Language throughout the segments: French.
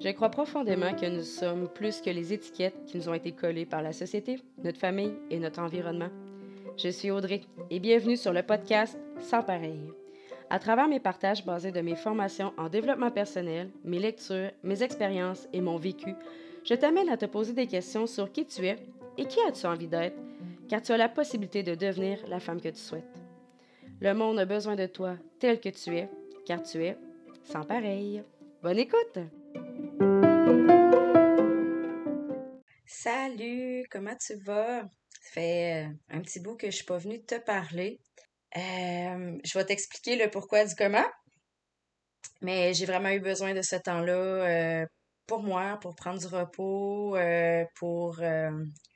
Je crois profondément que nous sommes plus que les étiquettes qui nous ont été collées par la société, notre famille et notre environnement. Je suis Audrey et bienvenue sur le podcast Sans pareil. À travers mes partages basés de mes formations en développement personnel, mes lectures, mes expériences et mon vécu, je t'amène à te poser des questions sur qui tu es et qui as-tu envie d'être, car tu as la possibilité de devenir la femme que tu souhaites. Le monde a besoin de toi tel que tu es, car tu es sans pareil. Bonne écoute! Salut, comment tu vas? Ça fait euh, un petit bout que je suis pas venue te parler. Euh, je vais t'expliquer le pourquoi du comment. Mais j'ai vraiment eu besoin de ce temps-là euh, pour moi, pour prendre du repos, pour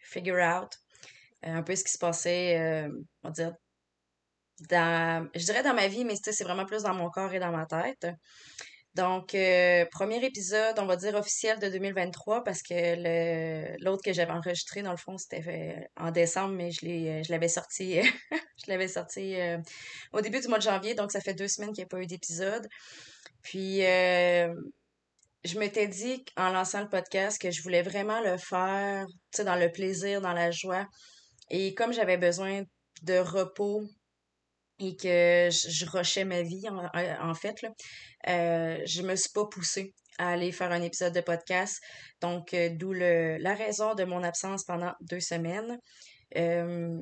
figure out un peu ce qui se passait, on va dire, dans, je dirais dans ma vie, mais c'est vraiment plus dans mon corps et dans ma tête. Donc, euh, premier épisode, on va dire officiel de 2023 parce que l'autre que j'avais enregistré, dans le fond, c'était euh, en décembre, mais je, euh, l'avais sorti, je l'avais sorti au début du mois de janvier, donc ça fait deux semaines qu'il n'y a pas eu d'épisode. Puis, je m'étais dit en lançant le podcast que je voulais vraiment le faire, tu sais, dans le plaisir, dans la joie. Et comme j'avais besoin de repos et que je, rushais ma vie, en, fait, là, euh, je me suis pas poussée à aller faire un épisode de podcast. Donc, euh, d'où la raison de mon absence pendant deux semaines. Euh,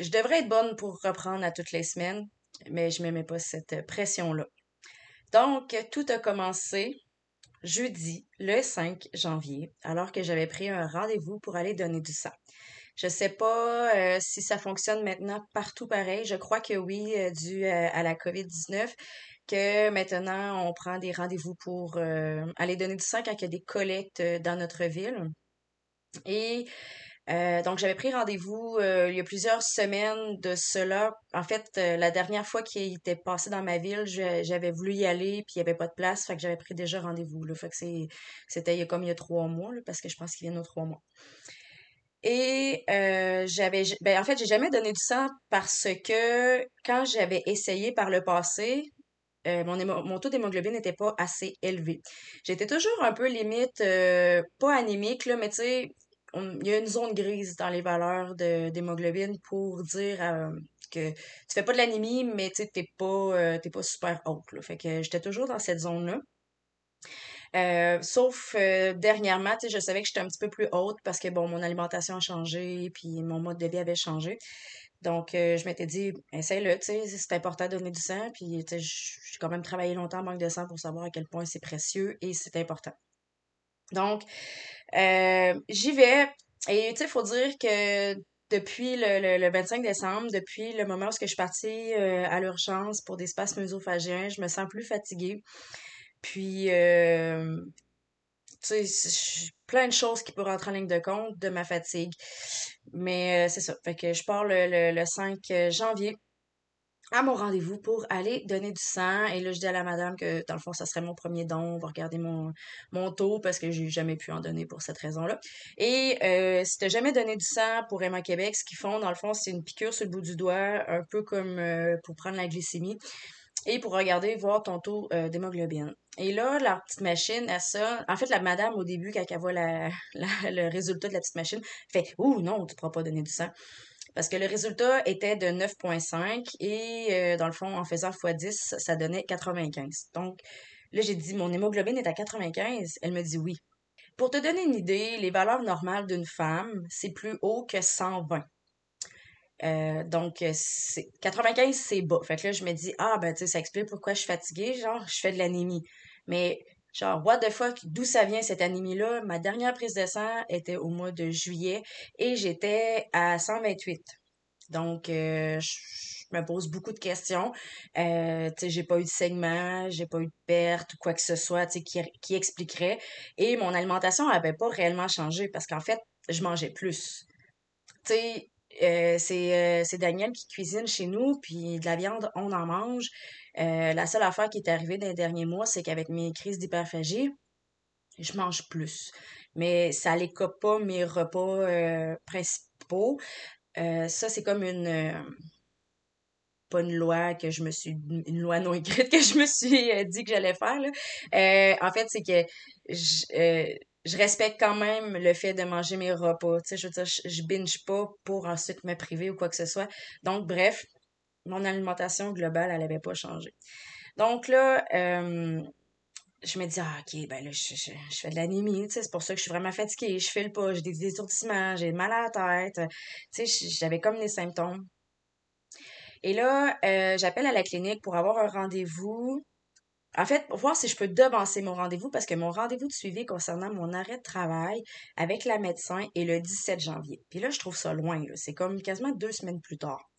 je devrais être bonne pour reprendre à toutes les semaines, mais je ne pas cette pression-là. Donc, tout a commencé jeudi, le 5 janvier, alors que j'avais pris un rendez-vous pour aller donner du sang. Je sais pas euh, si ça fonctionne maintenant partout pareil. Je crois que oui, euh, dû euh, à la COVID-19, que maintenant on prend des rendez-vous pour aller donner du sang quand il y a des collectes dans notre ville. Et donc, j'avais pris rendez-vous il y a plusieurs semaines de cela. En fait, la dernière fois qu'il était passé dans ma ville, j'avais voulu y aller, puis il n'y avait pas de place, fait que j'avais pris déjà rendez-vous. Fait que c'était comme il y a trois mois, parce que je pense qu'il vient aux trois mois. Et euh, j'avais, ben en fait, j'ai jamais donné du sang parce que quand j'avais essayé par le passé, euh, mon, taux d'hémoglobine n'était pas assez élevé. J'étais toujours un peu limite, euh, pas anémique, là, mais tu sais, il y a une zone grise dans les valeurs d'hémoglobine pour dire que tu fais pas de l'anémie, mais tu t'es pas, t'es pas super haute. Là. Fait que j'étais toujours dans cette zone-là. Euh, sauf euh, dernièrement, tu sais, je savais que j'étais un petit peu plus haute parce que, bon, mon alimentation a changé, puis mon mode de vie avait changé. Donc, euh, je m'étais dit, essaye-le, tu sais, c'est important de donner du sang, puis, tu sais, j'ai quand même travaillé longtemps en manque de sang pour savoir à quel point c'est précieux et c'est important. Donc, j'y vais, et, tu sais, il faut dire que depuis le, le, 25 décembre, depuis le moment où je suis partie à l'urgence pour des spasmes œsophagiens, je me sens plus fatiguée. Puis, euh, tu sais, plein de choses qui peuvent rentrer en ligne de compte de ma fatigue. Mais euh, c'est ça. Fait que je pars le, le, 5 janvier à mon rendez-vous pour aller donner du sang. Et là, je dis à la madame que, dans le fond, ça serait mon premier don. On va regarder mon, mon taux parce que j'ai jamais pu en donner pour cette raison-là. Et euh, si tu jamais donné du sang pour Emma Québec, ce qu'ils font, dans le fond, c'est une piqûre sur le bout du doigt, un peu comme euh, pour prendre la glycémie et pour regarder, voir ton taux euh, d'hémoglobine. Et là, la petite machine, à ça, en fait, la madame, au début, quand elle voit le résultat de la petite machine, fait Ouh, non, tu ne pourras pas donner du sang. Parce que le résultat était de 9,5 et euh, dans le fond, en faisant x10, ça donnait 95. Donc, là, j'ai dit Mon hémoglobine est à 95. Elle me dit oui. Pour te donner une idée, les valeurs normales d'une femme, c'est plus haut que 120. Euh, donc, euh, c'est 95, c'est bas. Fait que là, je me dis, ah, ben, tu sais, ça explique pourquoi je suis fatiguée. Genre, je fais de l'anémie. Mais, genre, what the fuck, d'où ça vient cette anémie-là? Ma dernière prise de sang était au mois de juillet et j'étais à 128. Donc, euh, je me pose beaucoup de questions. Tu sais, j'ai pas eu de saignement, j'ai pas eu de perte ou quoi que ce soit, tu sais, qui, qui expliquerait. Et mon alimentation avait pas réellement changé parce qu'en fait, je mangeais plus. Tu sais, euh, euh, c'est, Daniel qui cuisine chez nous, puis de la viande, on en mange. Euh, la seule affaire qui est arrivée dans les derniers mois, c'est qu'avec mes crises d'hyperphagie, je mange plus. Mais ça n'écope pas mes repas principaux. ça, c'est comme une pas une loi que je me suis, une loi non écrite que je me suis dit que j'allais faire, là. En fait, c'est que je respecte quand même le fait de manger mes repas. Tu sais, je veux dire, je, binge pas pour ensuite me priver ou quoi que ce soit. Donc, bref, mon alimentation globale, elle avait pas changé. Donc là, euh, je me dis, ah, ok, ben là, je, je, fais de l'anémie, tu sais, c'est pour ça que je suis vraiment fatiguée, je file pas, j'ai des étourdissements, j'ai mal à la tête, tu sais, j'avais comme des symptômes. Et là, euh, j'appelle à la clinique pour avoir un rendez-vous. En fait, pour voir si je peux devancer mon rendez-vous parce que mon rendez-vous de suivi concernant mon arrêt de travail avec la médecin est le 17 janvier. Puis là, je trouve ça loin. C'est comme quasiment deux semaines plus tard.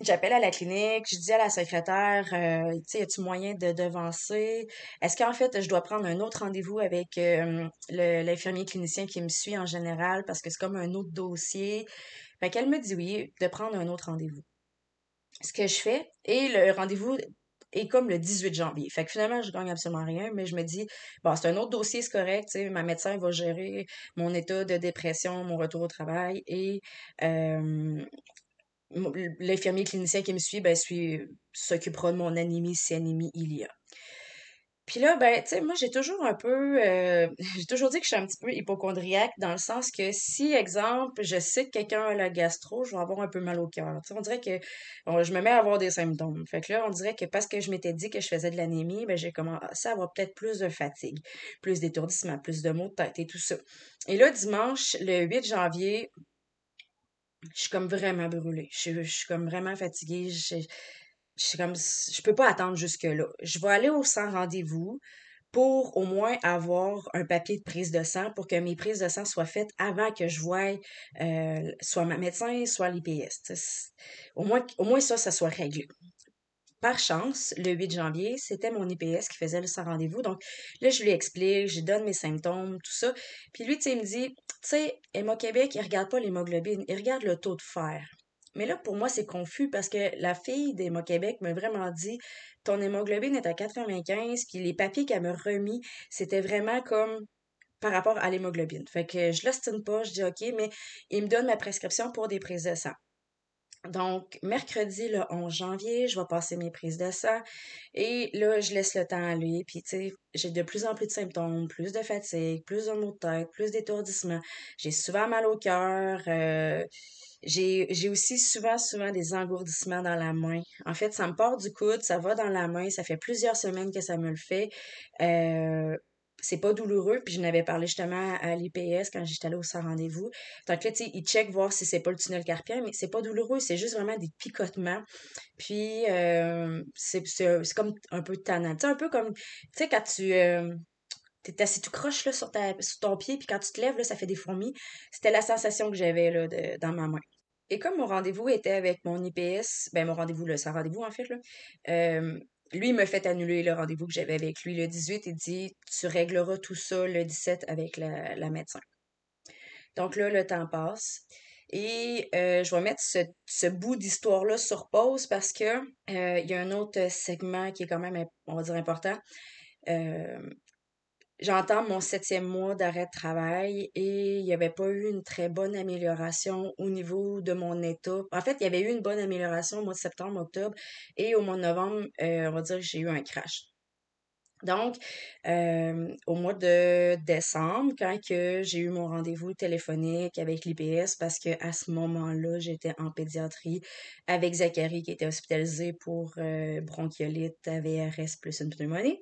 J'appelle à la clinique, je dis à la secrétaire, euh, tu sais, y a-tu moyen de devancer? Est-ce qu'en fait, je dois prendre un autre rendez-vous avec euh, l'infirmier clinicien qui me suit en général parce que c'est comme un autre dossier? Fait qu'elle me dit oui, de prendre un autre rendez-vous. Ce que je fais, et le rendez-vous est comme le 18 janvier. Fait que finalement, je gagne absolument rien, mais je me dis, bon, c'est un autre dossier, c'est correct, tu sais, ma médecin va gérer mon état de dépression, mon retour au travail et euh, l'infirmier clinicien qui me suit, ben, suit, s'occupera de mon anémie si anémie il y a. Puis là, ben, tu sais, moi, j'ai toujours un peu, euh, j'ai toujours dit que je suis un petit peu hypochondriaque dans le sens que si, exemple, je sais que quelqu'un a la gastro, je vais avoir un peu mal au cœur. Tu sais, on dirait que bon, je me mets à avoir des symptômes. Fait que là, on dirait que parce que je m'étais dit que je faisais de l'anémie, ben, j'ai commencé à avoir peut-être plus de fatigue, plus d'étourdissement, plus de maux de tête et tout ça. Et là, dimanche, le 8 janvier, je suis comme vraiment brûlée. Je, suis- je suis comme vraiment fatiguée. Je, je suis peux pas attendre jusque-là. Je vais aller au sans rendez-vous pour au moins avoir un papier de prise de sang pour que mes prises de sang soient faites avant que je voie euh, soit ma médecin, soit l'IPS. Au moins, au moins ça, ça soit réglé. Par chance, le 8 janvier, c'était mon IPS qui faisait le sans rendez-vous. Donc là, je lui explique, je donne mes symptômes, tout ça. Puis lui, tu sais, il me dit, tu sais, Emma Québec, il regarde pas l'hémoglobine, il regarde le taux de fer. Mais là, pour moi, c'est confus parce que la fille d'Emma Québec m'a vraiment dit, ton hémoglobine est à 95, puis les papiers qu'elle m'a remis, c'était vraiment comme par rapport à l'hémoglobine. Fait que je l'ostine pas, je dis OK, mais il me donne ma prescription pour des prises de sang. Donc, mercredi, le 11 janvier, je vais passer mes prises de sang et là, je laisse le temps aller. Puis, tu sais, j'ai de plus en plus de symptômes, plus de fatigue, plus de maux de tête, plus d'étourdissement. J'ai souvent mal au cœur. euh, j'ai, aussi souvent, souvent des engourdissements dans la main. En fait, ça me part du coude, ça va dans la main. Ça fait plusieurs semaines que ça me le fait. Euh, c'est pas douloureux, puis je n'avais parlé justement à l'IPS quand j'étais allée au sans rendez-vous. Donc là, tu sais, ils checkent voir si c'est pas le tunnel carpien, mais c'est pas douloureux, c'est juste vraiment des picotements. Puis euh, c'est comme un peu tannant. Tu sais, un peu comme, tu sais, quand tu euh, t'es assis tout croche là, sur, ta, sur ton pied, puis quand tu te lèves, là, ça fait des fourmis. C'était la sensation que j'avais dans ma main. Et comme mon rendez-vous était avec mon IPS, ben mon rendez-vous, là, sans rendez-vous en fait, là, euh, lui, il me fait annuler le rendez-vous que j'avais avec lui le 18. Il dit, tu régleras tout ça le 17 avec la, la médecin. Donc là, le temps passe. Et euh, je vais mettre ce, ce bout d'histoire-là sur pause parce que euh, il y a un autre segment qui est quand même, on va dire, important. Euh, J'entends mon septième mois d'arrêt de travail et il n'y avait pas eu une très bonne amélioration au niveau de mon état. En fait, il y avait eu une bonne amélioration au mois de septembre, octobre et au mois de novembre, euh, on va dire que j'ai eu un crash. Donc, euh, au mois de décembre, quand que j'ai eu mon rendez-vous téléphonique avec l'IPS, parce que à ce moment-là, j'étais en pédiatrie avec Zachary qui était hospitalisé pour euh, bronchiolite, AVRS plus une pneumonie.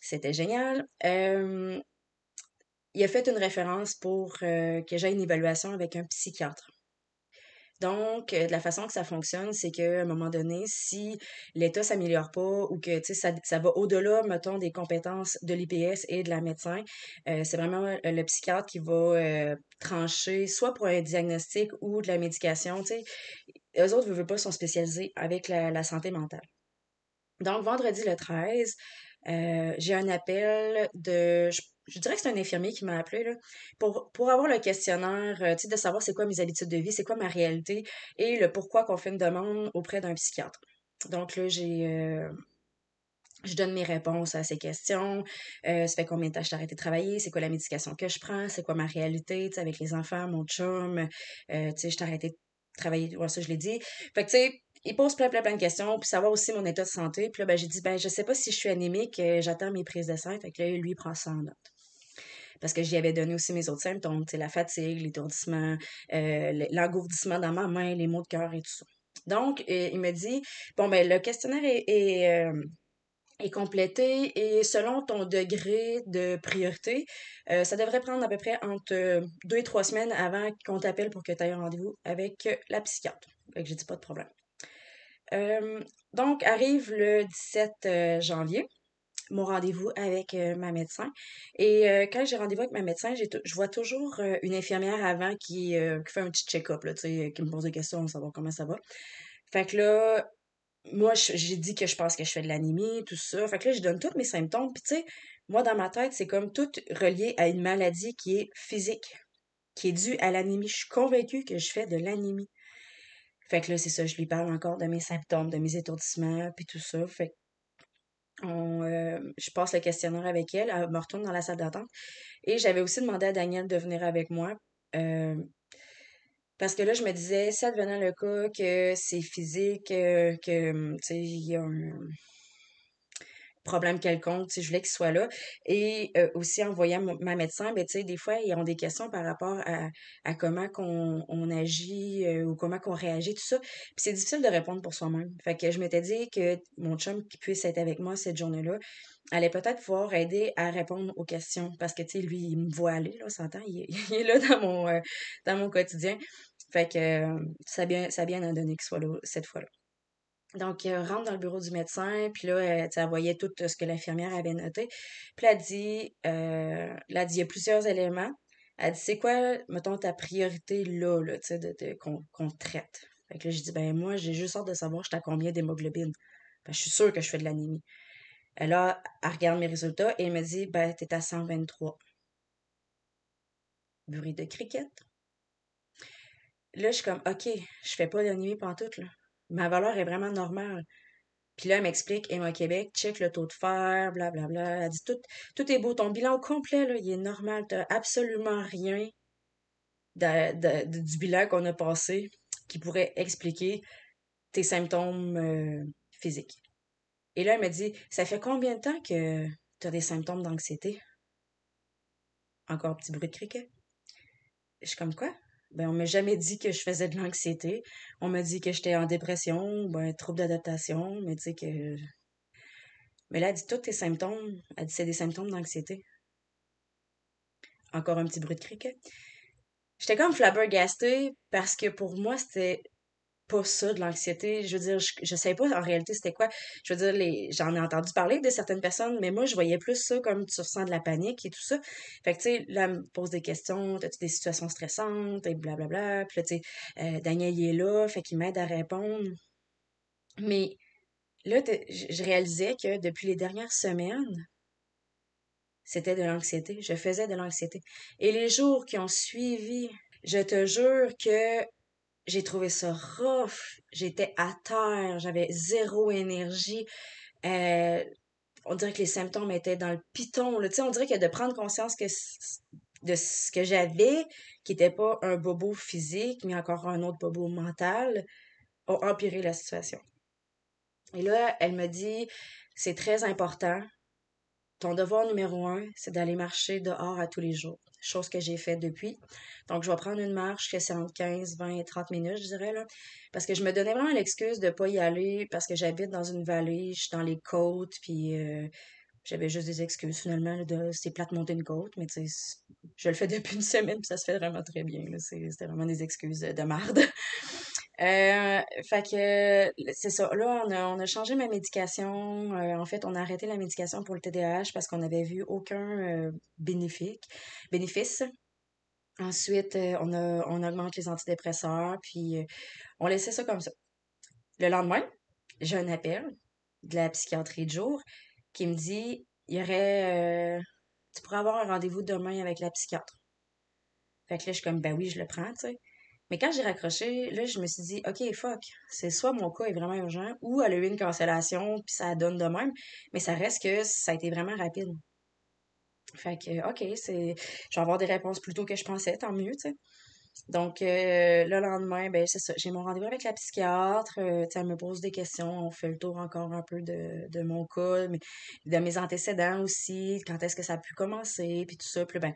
C'était génial. Euh, il a fait une référence pour que j'aie une évaluation avec un psychiatre. Donc, euh, de la façon que ça fonctionne, c'est qu'à un moment donné, si l'état s'améliore pas ou que ça, ça va au-delà, mettons, des compétences de l'IPS et de la médecin, euh, c'est vraiment euh, le psychiatre qui va trancher soit pour un diagnostic ou de la médication. Tu sais, eux autres, ne veulent pas, sont spécialisés avec la, santé mentale. Donc, vendredi le 13, euh, j'ai un appel de, je dirais que c'est un infirmier qui m'a appelé, là, pour, pour avoir le questionnaire, euh, de savoir c'est quoi mes habitudes de vie, c'est quoi ma réalité et le pourquoi qu'on fait une demande auprès d'un psychiatre. Donc là, j'ai, euh, je donne mes réponses à ces questions. Euh, ça fait combien de temps j'ai arrêté de travailler? C'est quoi la médication que je prends? C'est quoi ma réalité, avec les enfants, mon chum? Euh, sais, j'ai arrêté de travailler. Ça, je l'ai dit. Fait que, tu sais, il pose plein, plein, plein de questions, puis savoir aussi mon état de santé. Puis là, ben, j'ai dit, ben, je sais pas si je suis anémique, j'attends mes prises de sang. Fait que lui, il prend ça en note. Parce que j'y avais donné aussi mes autres symptômes, la fatigue, l'étourdissement, euh, l'engourdissement dans ma main, les maux de cœur et tout ça. Donc, euh, il me dit, bon, ben, le questionnaire est, est complété et selon ton degré de priorité, ça devrait prendre à peu près entre deux et trois semaines avant qu'on t'appelle pour que tu aies un rendez-vous avec la psychiatre. Que j'ai dit pas de problème. donc, arrive le 17 janvier, mon rendez-vous avec ma médecin. Et quand j'ai rendez-vous avec ma médecin, je vois toujours une infirmière avant qui, qui fait un petit check-up, qui me pose des questions, pour savoir comment ça va. Fait que là, moi, j'ai dit que je pense que je fais de l'anémie, tout ça. Fait que là, je donne tous mes symptômes. Puis, tu sais, moi, dans ma tête, c'est comme tout relié à une maladie qui est physique, qui est due à l'anémie. Je suis convaincue que je fais de l'anémie. Fait que là, c'est ça, je lui parle encore de mes symptômes, de mes étourdissements, puis tout ça. Fait que euh, je passe le questionnaire avec elle, elle me retourne dans la salle d'attente. Et j'avais aussi demandé à Daniel de venir avec moi. Euh, parce que là, je me disais, ça devenant le cas que c'est physique, euh, que, sais, il y a un problème quelconque, je voulais qu'il soit là. Et euh, aussi, en voyant ma médecin, ben, des fois, ils ont des questions par rapport à, à comment qu'on on agit euh, ou comment qu'on réagit, tout ça. Puis c'est difficile de répondre pour soi-même. Fait que je m'étais dit que mon chum qui puisse être avec moi cette journée-là allait peut-être pouvoir aider à répondre aux questions. Parce que, tu sais, lui, il me voit aller, là, s'entend, il, il, est là dans mon, dans mon quotidien. Fait que euh, ça a bien, ça bien donné qu'il soit là cette fois-là. Donc, elle rentre dans le bureau du médecin, puis là, elle, elle voyait tout ce que l'infirmière avait noté. Puis elle dit, euh, dit, il y a plusieurs éléments. Elle dit, c'est quoi, mettons, ta priorité là, là tu sais, de, qu'on traite? Fait que là, je dis, ben moi, j'ai juste hâte de savoir, je à combien d'hémoglobine? Ben, je suis sûre que je fais de l'anémie. Là, elle regarde mes résultats et elle me dit, ben, t'es à 123. Bruit de cricket. Là, je suis comme, OK, je fais pas d'anémie pantoute, là. Ma valeur est vraiment normale. Puis là, elle m'explique, moi, Québec, check le taux de fer, blablabla. Bla, bla. Elle dit, tout, est beau. Ton bilan complet, là, il est normal. T'as absolument rien de, du bilan qu'on a passé qui pourrait expliquer tes symptômes euh, physiques. Et là, elle me dit, ça fait combien de temps que tu as des symptômes d'anxiété? Encore un petit bruit de criquet. Je suis comme quoi? Ben, on m'a jamais dit que je faisais de l'anxiété. On m'a dit que j'étais en dépression, ben, trouble d'adaptation, mais tu sais que. Mais là, elle dit tous tes symptômes. Elle dit c'est des symptômes d'anxiété. Encore un petit bruit de criquet. J'étais comme flabbergastée parce que pour moi, c'était pas ça de l'anxiété. Je veux dire, je, je sais pas en réalité c'était quoi. Je veux dire, j'en ai entendu parler de certaines personnes, mais moi, je voyais plus ça comme tu ressens de la panique et tout ça. Fait que, tu sais, là, elle me pose des questions, as-tu des situations stressantes et blablabla. Puis là, tu sais, euh, Daniel, il est là, fait qu'il m'aide à répondre. Mais là, je réalisais que depuis les dernières semaines, c'était de l'anxiété. Je faisais de l'anxiété. Et les jours qui ont suivi, je te jure que j'ai trouvé ça rough. J'étais à terre, j'avais zéro énergie. Euh, on dirait que les symptômes étaient dans le piton. Là. On dirait que de prendre conscience que de ce que j'avais, qui n'était pas un bobo physique, mais encore un autre bobo mental, a empiré la situation. Et là, elle me dit, c'est très important. Ton devoir numéro un, c'est d'aller marcher dehors à tous les jours chose que j'ai fait depuis. Donc, je vais prendre une marche que c'est entre 15, 20 et 30 minutes, je dirais, là. Parce que je me donnais vraiment l'excuse de ne pas y aller parce que j'habite dans une vallée, je suis dans les côtes, puis euh, j'avais juste des excuses finalement. de c'est plate monter une côte, mais tu sais, je le fais depuis une semaine, puis ça se fait vraiment très bien. C'était vraiment des excuses de marde. Euh, fait que c'est ça. Là, on a, on a changé ma médication. Euh, en fait, on a arrêté la médication pour le TDAH parce qu'on n'avait vu aucun euh, bénéfice. bénéfice. Ensuite, euh, on, a, on augmente les antidépresseurs, puis on laissait ça comme ça. Le lendemain, j'ai un appel de la psychiatrie de jour qui me dit il y aurait tu pourrais avoir un rendez-vous demain avec la psychiatre. Fait que là, je suis comme ben oui, je le prends, tu sais. Mais quand j'ai raccroché, là, je me suis dit, OK, fuck, c'est soit mon cas est vraiment urgent ou elle a eu une cancellation, puis ça donne de même, mais ça reste que ça a été vraiment rapide. Fait que, OK, je vais avoir des réponses plus tôt que je pensais, tant mieux, tu sais. Donc, euh, le lendemain, ben, c'est ça. J'ai mon rendez-vous avec la psychiatre. Euh, elle me pose des questions. On fait le tour encore un peu de, mon cas, mais de mes antécédents aussi. Quand est-ce que ça a pu commencer, puis tout ça. Puis, ben,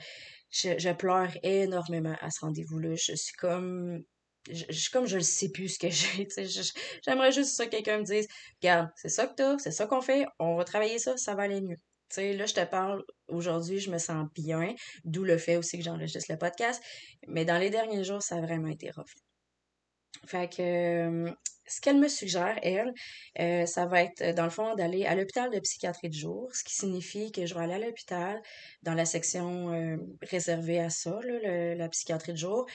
je, pleure énormément à ce rendez-vous-là. Je suis comme je, comme ne sais plus ce que j'ai. J'aimerais juste que quelqu'un me dise Regarde, c'est ça que t'as, c'est ça qu'on fait, on va travailler ça, ça va aller mieux. Sais là, je te parle aujourd'hui, je me sens bien, d'où le fait aussi que j'enregistre le podcast. Mais dans les derniers jours, ça a vraiment été rough. Fait que euh, ce qu'elle me suggère, elle, euh, ça va être, dans le fond, d'aller à l'hôpital de psychiatrie de jour, ce qui signifie que je vais aller à l'hôpital dans la section euh, réservée à ça, là, la psychiatrie de jour,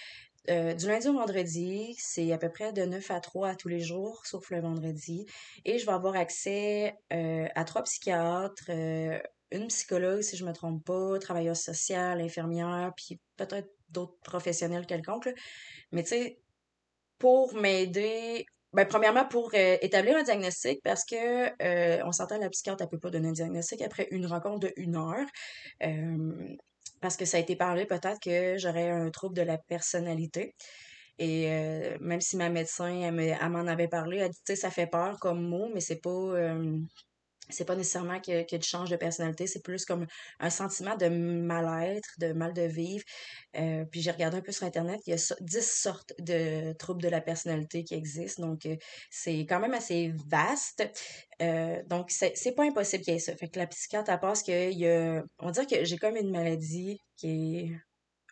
euh, du lundi au vendredi, c'est à peu près de 9 à 3 à tous les jours, sauf le vendredi. Et je vais avoir accès euh, à trois psychiatres, euh, une psychologue, si je me trompe pas, travailleuse sociale, infirmière, puis peut-être d'autres professionnels quelconques. Mais tu sais, pour m'aider, ben, premièrement, pour établir un diagnostic, parce que on s'entend, la psychiatre, elle peut pas donner un diagnostic après une rencontre de une heure parce que ça a été parlé peut-être que j'aurais un trouble de la personnalité. Et euh, même si ma médecin, elle, m'en avait parlé, elle dit, tu sais, ça fait peur comme mot, mais c'est pas, euh, c'est pas nécessairement que, que tu changes de personnalité, c'est plus comme un sentiment de mal-être, de mal de vivre. Euh, puis j'ai regardé un peu sur Internet, il y a 10 sortes de troubles de la personnalité qui existent, donc euh, c'est quand même assez vaste. Euh, donc c'est pas impossible qu'il y ait ça. Fait que la psychiatre, elle pense qu'il y a, on dire que j'ai comme une maladie qui est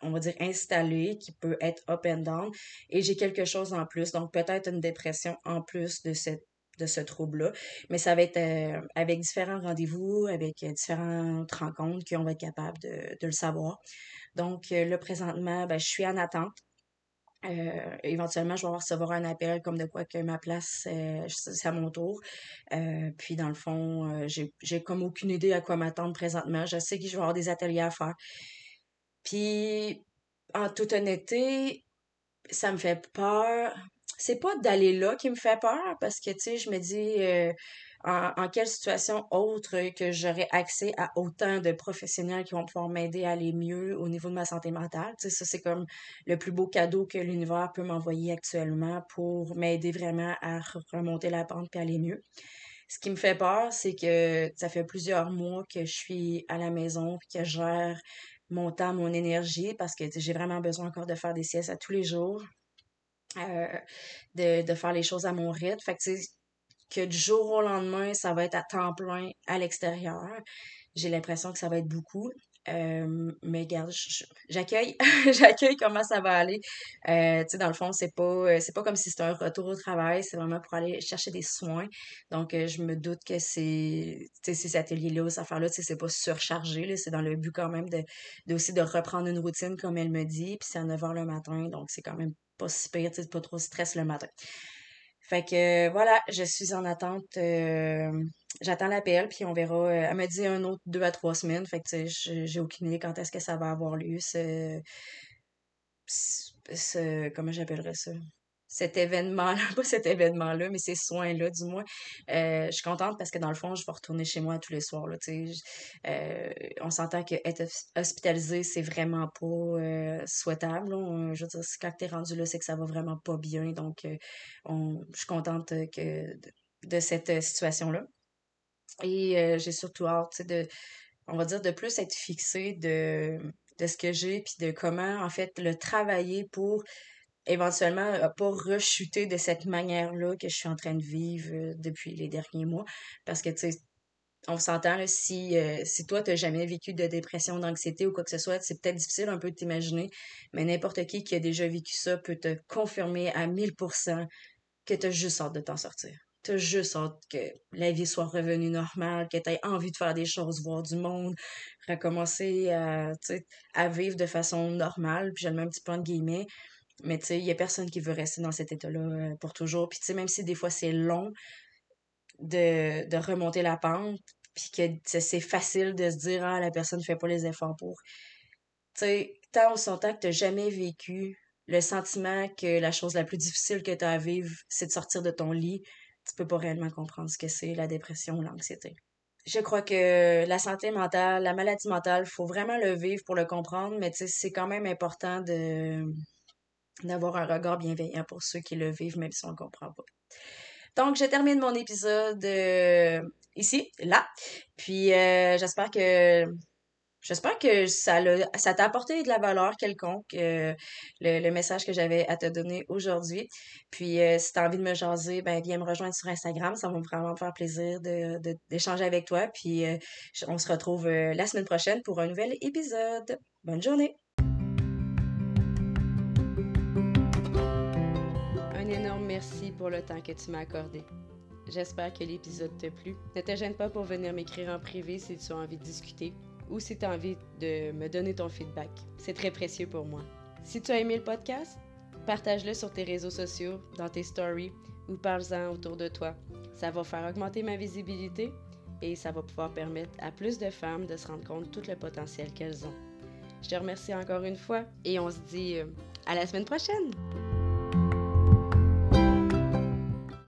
on va dire installée, qui peut être up and down, et j'ai quelque chose en plus, donc peut-être une dépression en plus de cette de ce trouble-là. Mais ça va être euh, avec différents rendez-vous, avec euh, différentes rencontres qu'on va être capable de, le savoir. Donc euh, là, présentement, ben, je suis en attente. éventuellement, je vais recevoir un appel comme de quoi que ma place, c'est à mon tour. puis, dans le fond, j'ai comme aucune idée à quoi m'attendre présentement. Je sais que je vais avoir des ateliers à faire. Puis, en toute honnêteté, ça me fait peur c'est pas d'aller là qui me fait peur parce que, tu sais, je me dis euh, en, quelle situation autre que j'aurais accès à autant de professionnels qui vont pouvoir m'aider à aller mieux au niveau de ma santé mentale? Ça, c'est comme le plus beau cadeau que l'univers peut m'envoyer actuellement pour m'aider vraiment à remonter la pente et aller mieux. Ce qui me fait peur, c'est que ça fait plusieurs mois que je suis à la maison et que je gère mon temps, mon énergie, parce que j'ai vraiment besoin encore de faire des siestes à tous les jours. Euh, de, de, faire les choses à mon rythme. Fait que, que du jour au lendemain, ça va être à temps plein à l'extérieur. J'ai l'impression que ça va être beaucoup. Euh, mais regarde, j'accueille, j'accueille comment ça va aller. Euh, tu sais, dans le fond, c'est pas, c'est pas comme si c'était un retour au travail, c'est vraiment pour aller chercher des soins. Donc, je me doute que c'est, tu sais, ces ateliers-là, ces affaires-là, tu sais, c'est pas surchargé, c'est dans le but quand même de, de, aussi de reprendre une routine comme elle me dit, puis c'est à 9 h le matin, donc c'est quand même pas si pas trop stress le matin. Fait que voilà, je suis en attente. Euh, j'attends l'appel, puis on verra. Euh, elle me dit un autre deux à trois semaines. Fait que j'ai aucune idée quand est-ce que ça va avoir lieu. Ce, ce, comment j'appellerais ça? Cet événement-là, pas cet événement-là, mais ces soins-là, du moins. Euh, je suis contente parce que dans le fond, je vais retourner chez moi tous les soirs. Là, euh, on s'entend que être hospitalisé, c'est vraiment pas euh, souhaitable. Je veux dire, quand t'es rendu là, c'est que ça va vraiment pas bien. Donc, on, je suis contente que, de, cette situation-là. Et j'ai surtout hâte de, on va dire, de plus être fixée de, de ce que j'ai, puis de comment, en fait, le travailler pour éventuellement pas rechuter de cette manière-là que je suis en train de vivre euh, depuis les derniers mois. Parce que, tu sais, on s'entend, si, euh, si toi, tu n'as jamais vécu de dépression, d'anxiété ou quoi que ce soit, c'est peut-être difficile un peu de t'imaginer, mais n'importe qui qui a déjà vécu ça peut te confirmer à 1000% que tu as juste hâte de t'en sortir. Tu as juste hâte que la vie soit revenue normale, que tu aies envie de faire des choses, voir du monde, recommencer à, à vivre de façon normale, puis j'ai le même petit point de guillemets, mais tu sais, il n'y a personne qui veut rester dans cet état-là euh, pour toujours. Puis tu sais, même si des fois c'est long de, remonter la pente, puis que c'est facile de se dire, ah, la personne ne fait pas les efforts pour. Tu sais, tant son temps que tu n'as jamais vécu le sentiment que la chose la plus difficile que tu as à vivre, c'est de sortir de ton lit, tu peux pas réellement comprendre ce que c'est la dépression ou l'anxiété. Je crois que la santé mentale, la maladie mentale, faut vraiment le vivre pour le comprendre, mais c'est quand même important de d'avoir un regard bienveillant pour ceux qui le vivent, même si on ne comprend pas. Donc, je termine mon épisode euh, ici, là. Puis, euh, j'espère que J'espère que ça t'a apporté de la valeur quelconque, euh, le, message que j'avais à te donner aujourd'hui. Puis, si tu as envie de me jaser, ben, viens me rejoindre sur Instagram. Ça va vraiment me faire plaisir de, d'échanger avec toi. Puis, on se retrouve la semaine prochaine pour un nouvel épisode. Bonne journée! Merci pour le temps que tu m'as accordé. J'espère que l'épisode t'a plu. Ne te gêne pas pour venir m'écrire en privé si tu as envie de discuter ou si tu as envie de me donner ton feedback. C'est très précieux pour moi. Si tu as aimé le podcast, partage-le sur tes réseaux sociaux, dans tes stories ou parle-en autour de toi. Ça va faire augmenter ma visibilité et ça va pouvoir permettre à plus de femmes de se rendre compte de tout le potentiel qu'elles ont. Je te remercie encore une fois et on se dit euh, à la semaine prochaine!